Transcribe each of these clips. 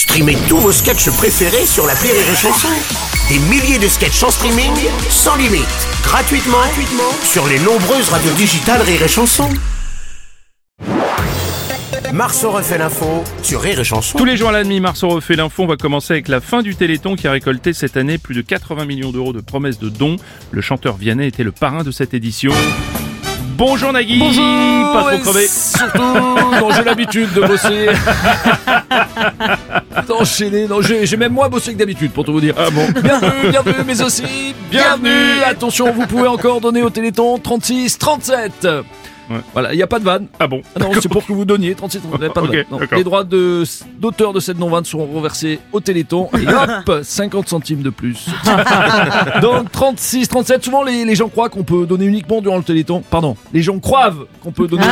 Streamez tous vos sketchs préférés sur la Rire et Chanson. Des milliers de sketchs en streaming, sans limite, gratuitement, gratuitement sur les nombreuses radios digitales Rire et Chanson. Marceau refait l'info sur Rire et Chanson. Tous les jours à la demi, Marceau refait l'info. On va commencer avec la fin du Téléthon qui a récolté cette année plus de 80 millions d'euros de promesses de dons. Le chanteur Vianney était le parrain de cette édition. Bonjour Nagui Bonjour Pas trop crevé Surtout, j'ai l'habitude de bosser. D'enchaîner, non, j'ai j'ai même moins bossé que d'habitude pour tout vous dire. Ah bon Bienvenue, bienvenue, mais aussi bienvenue. Bienvenue. Attention, vous pouvez encore donner au Téléthon 36, 37. Ouais. Voilà, il n'y a pas de vanne. Ah bon Ah non, c'est pour que vous donniez 36, 37, pas de vanne. Les droits de- d'auteur de, cette non-vanne seront reversés au Téléthon. Et hop, 50 centimes de plus. Donc 36, 37, souvent les, les gens croient qu'on peut donner uniquement durant le Téléthon. Pardon, les gens croient qu'on peut donner.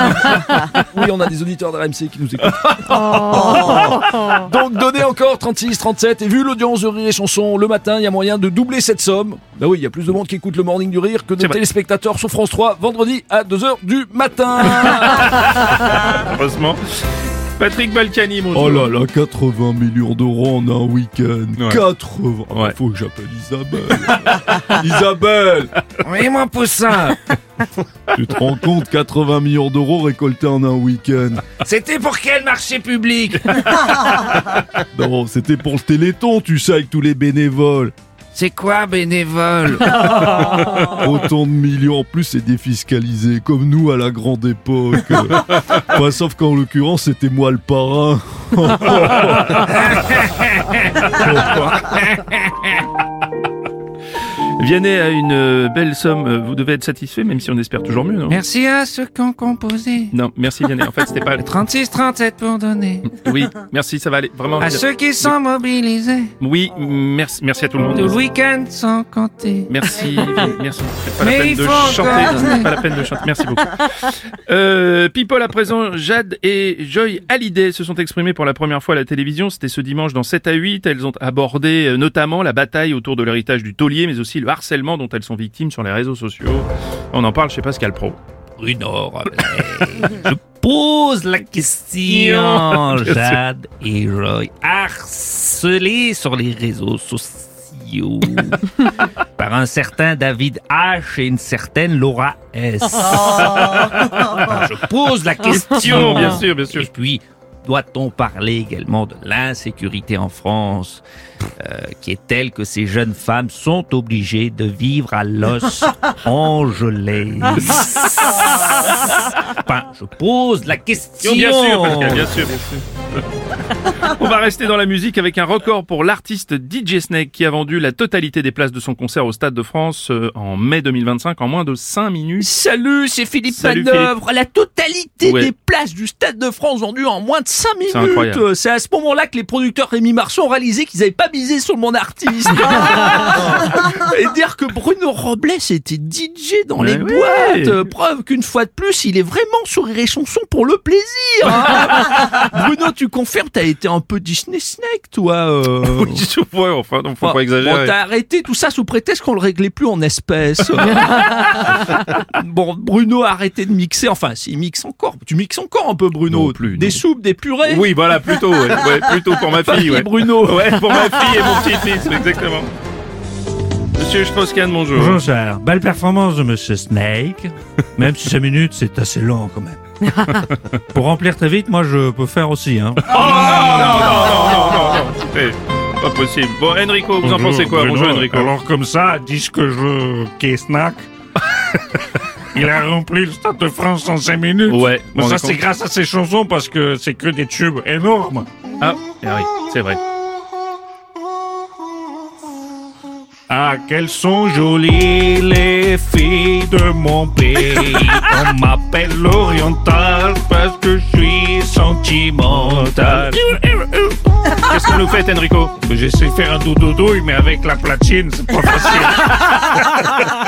Oui, on a des auditeurs de RMC qui nous écoutent. Donc donnez encore 36, 37 et vu l'audience de Rire et Chanson le matin, il y a moyen de doubler cette somme. Bah oui, il y a plus de monde qui écoute le Morning du Rire que de téléspectateurs sur France 3 vendredi à 2h du matin. Heureusement. Patrick Balkany, bonjour. Oh là là, 80 millions d'euros en un week-end. Ouais. 80. Ah, Ouais. Faut que j'appelle Isabelle. Isabelle, Oui, mon poussin. tu te rends compte 80 millions d'euros récoltés en un week-end. C'était pour quel marché public? Non, c'était pour le Téléthon, tu sais, avec tous les bénévoles. C'est quoi bénévole Autant de millions en plus, c'est défiscalisé, comme nous à la grande époque. Enfin, sauf qu'en l'occurrence, c'était moi le parrain. Vianney a une euh, belle somme. Euh, Vous devez être satisfait, même si on espère toujours mieux, non? Merci à ceux qui ont composé. Non, merci Vianney. En fait, c'était pas... 36-37 pour donner. Oui, merci, ça va aller. Vraiment. À ceux qui sont mobilisés. Oui, merci, merci à tout le Tout le monde. week-end sans compter. Merci, merci. Pas la peine de chanter. C'est pas la peine de chanter. Merci beaucoup. Euh, People à présent, Jade et Joy Hallyday se sont exprimées pour la première fois à la télévision. C'était ce dimanche dans 7 à 8. Elles ont abordé euh, notamment la bataille autour de l'héritage du taulier, mais aussi le harcèlement dont elles sont victimes sur les réseaux sociaux. On en parle chez Pascal Pro. Bruno Robles. Je pose la question, Jade et Roy, harcelés sur les réseaux sociaux par un certain David H et une certaine Laura S. Je pose la question, Bien sûr, bien sûr. Et puis, doit-on parler également de l'insécurité en France, euh, qui est telle que ces jeunes femmes sont obligées de vivre à l'os engelé Enfin, je pose la question. Bien sûr, Pascal, bien sûr, bien sûr. On va rester dans la musique avec un record pour l'artiste DJ Snake qui a vendu la totalité des places de son concert au Stade de France euh, en mai 2025 en moins de 5 minutes. Salut, c'est Philippe Salut, Manœuvre. La totalité Ouais. des places du Stade de France vendues en moins de 5 minutes. C'est à ce moment-là que les producteurs Rémi Marceau ont réalisé qu'ils n'avaient pas misé sur mon artiste. Et dire que Bruno Robles était DJ dans les boîtes. Preuve qu'une fois de plus, il est vraiment sur Rire et Chanson pour le plaisir. Bruno, tu confirmes, t'as été un peu Disney Snake, toi. euh. ouais, enfin, donc faut Enfin, pas exagérer. Bon, t'as arrêté tout ça sous prétexte qu'on le réglait plus en espèces. bon, Bruno a arrêté de mixer. Enfin, s'il mixe encore. Tu mixes encore un peu, Bruno? Non plus, Des non. soupes, des purées? oui, voilà, plutôt, ouais, ouais, plutôt pour ma fille, ouais. Bruno. Ouais, pour ma fille et mon petit-fils, exactement. Monsieur Strauss-Kahn, bonjour. Bonjour, cher. Belle performance de Monsieur Snake. Même si 5 minutes, c'est assez long quand même. Pour remplir très vite, moi, je peux faire aussi. Hein. Oh non, non, non, non, non, non, non. Eh, Pas possible. Bon, Enrico, vous en pensez quoi Bruno. Bonjour, Enrico. Alors, comme ça, dis que je... qu'est snack. Il a rempli le Stade de France en 5 minutes. Ouais, Mais on ça, est c'est grâce à ses chansons parce que c'est que des tubes énormes. Ah, eh oui, c'est vrai. Ah, qu'elles sont jolies les filles de mon pays. On m'appelle l'oriental parce que je suis sentimental. Qu'est-ce que nous faites, Enrico? J'essaie de faire un doudou mais avec la platine, c'est pas facile.